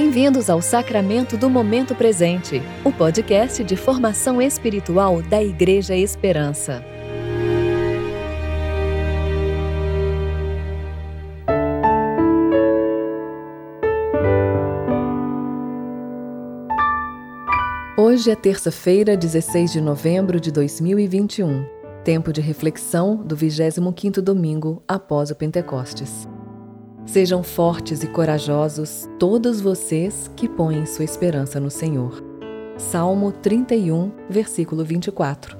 Bem-vindos ao Sacramento do Momento Presente, o podcast de formação espiritual da Igreja Esperança. Hoje é terça-feira, 16 de novembro de 2021, tempo de reflexão do 25º domingo após o Pentecostes. Sejam fortes e corajosos todos vocês que põem sua esperança no Senhor. Salmo 31, versículo 24.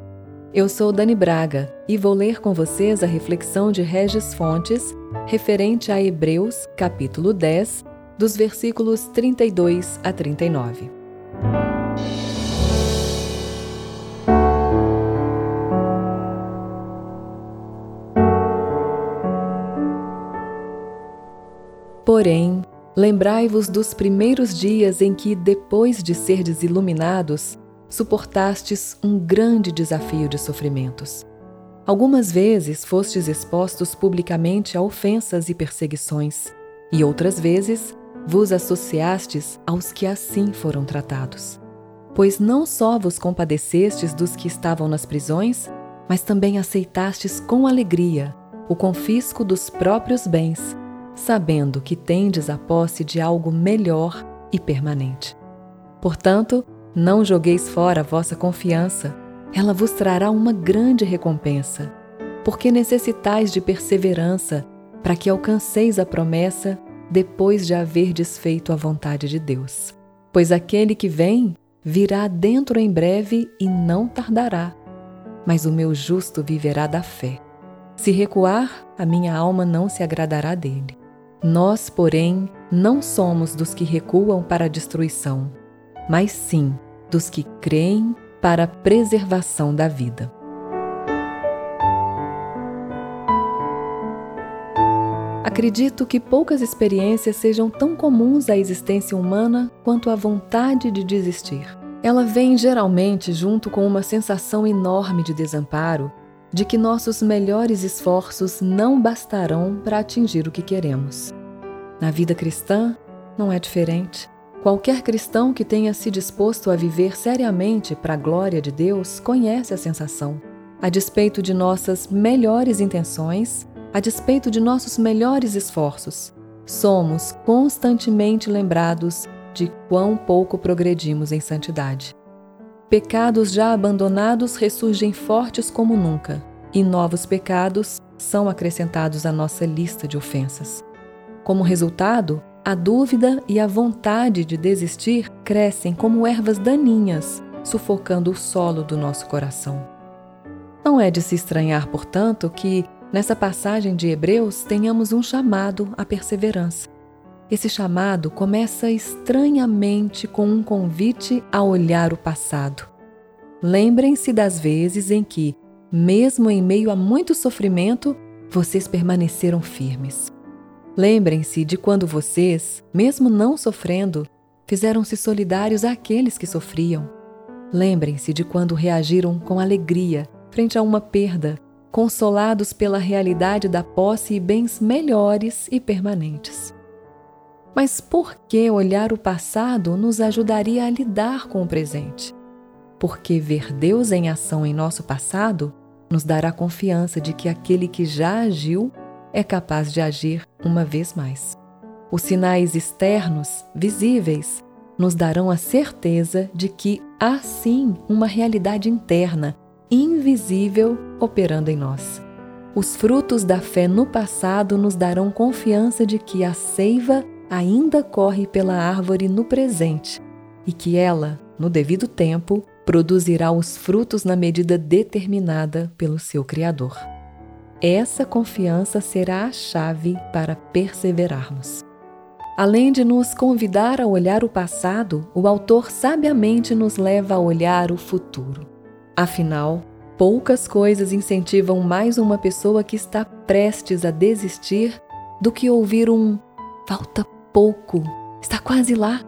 Eu sou Dani Braga e vou ler com vocês a reflexão de Regis Fontes referente a Hebreus, capítulo 10, dos versículos 32 a 39. Porém, lembrai-vos dos primeiros dias em que, depois de serdes iluminados, suportastes um grande desafio de sofrimentos. Algumas vezes fostes expostos publicamente a ofensas e perseguições, e outras vezes vos associastes aos que assim foram tratados. Pois não só vos compadecestes dos que estavam nas prisões, mas também aceitastes com alegria o confisco dos próprios bens sabendo que tendes a posse de algo melhor e permanente. Portanto, não jogueis fora a vossa confiança, ela vos trará uma grande recompensa, porque necessitais de perseverança para que alcanceis a promessa depois de haver desfeito a vontade de Deus. Pois aquele que vem virá dentro em breve e não tardará, mas o meu justo viverá da fé. Se recuar, a minha alma não se agradará dele. Nós, porém, não somos dos que recuam para a destruição, mas sim dos que creem para a preservação da vida. Acredito que poucas experiências sejam tão comuns à existência humana quanto a vontade de desistir. Ela vem geralmente junto com uma sensação enorme de desamparo de que nossos melhores esforços não bastarão para atingir o que queremos. Na vida cristã, não é diferente. Qualquer cristão que tenha se disposto a viver seriamente para a glória de Deus conhece a sensação. A despeito de nossas melhores intenções, a despeito de nossos melhores esforços, somos constantemente lembrados de quão pouco progredimos em santidade. Pecados já abandonados ressurgem fortes como nunca, e novos pecados são acrescentados à nossa lista de ofensas. Como resultado, a dúvida e a vontade de desistir crescem como ervas daninhas, sufocando o solo do nosso coração. Não é de se estranhar, portanto, que, nessa passagem de Hebreus, tenhamos um chamado à perseverança. Esse chamado começa estranhamente com um convite a olhar o passado. Lembrem-se das vezes em que, mesmo em meio a muito sofrimento, vocês permaneceram firmes. Lembrem-se de quando vocês, mesmo não sofrendo, fizeram-se solidários àqueles que sofriam. Lembrem-se de quando reagiram com alegria frente a uma perda, consolados pela realidade da posse e bens melhores e permanentes. Mas por que olhar o passado nos ajudaria a lidar com o presente? Porque ver Deus em ação em nosso passado nos dará confiança de que aquele que já agiu é capaz de agir uma vez mais. Os sinais externos, visíveis, nos darão a certeza de que há sim uma realidade interna, invisível, operando em nós. Os frutos da fé no passado nos darão confiança de que a seiva ainda corre pela árvore no presente e que ela, no devido tempo, produzirá os frutos na medida determinada pelo seu Criador. Essa confiança será a chave para perseverarmos. Além de nos convidar a olhar o passado, o autor sabiamente nos leva a olhar o futuro. Afinal, poucas coisas incentivam mais uma pessoa que está prestes a desistir do que ouvir um falta pouco, está quase lá.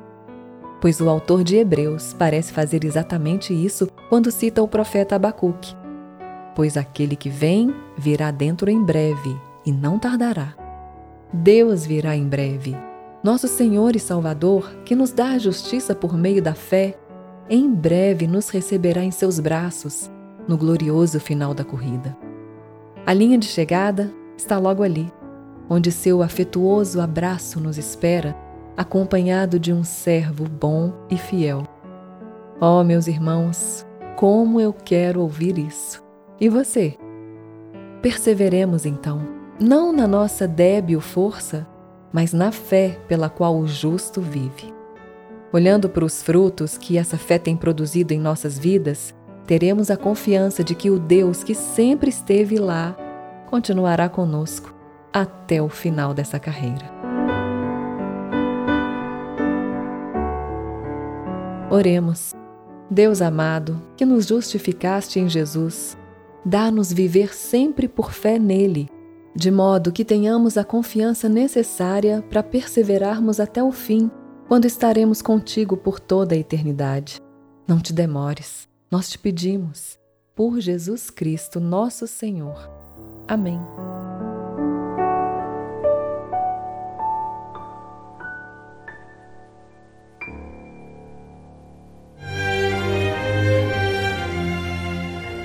Pois o autor de Hebreus parece fazer exatamente isso quando cita o profeta Abacuque. Pois aquele que vem virá dentro em breve e não tardará. Deus virá em breve Nosso Senhor e Salvador, que nos dá a justiça por meio da fé, em breve nos receberá em seus braços, no glorioso final da corrida. A linha de chegada está logo ali, onde seu afetuoso abraço nos espera, acompanhado de um servo bom e fiel. Oh, meus irmãos, como eu quero ouvir isso! E você? Perseveremos então, não na nossa débil força, mas na fé pela qual o justo vive. Olhando para os frutos que essa fé tem produzido em nossas vidas, teremos a confiança de que o Deus que sempre esteve lá continuará conosco até o final dessa carreira. Oremos. Deus amado, que nos justificaste em Jesus, dá-nos viver sempre por fé nele, de modo que tenhamos a confiança necessária para perseverarmos até o fim, quando estaremos contigo por toda a eternidade. Não te demores, nós te pedimos, por Jesus Cristo, nosso Senhor. Amém.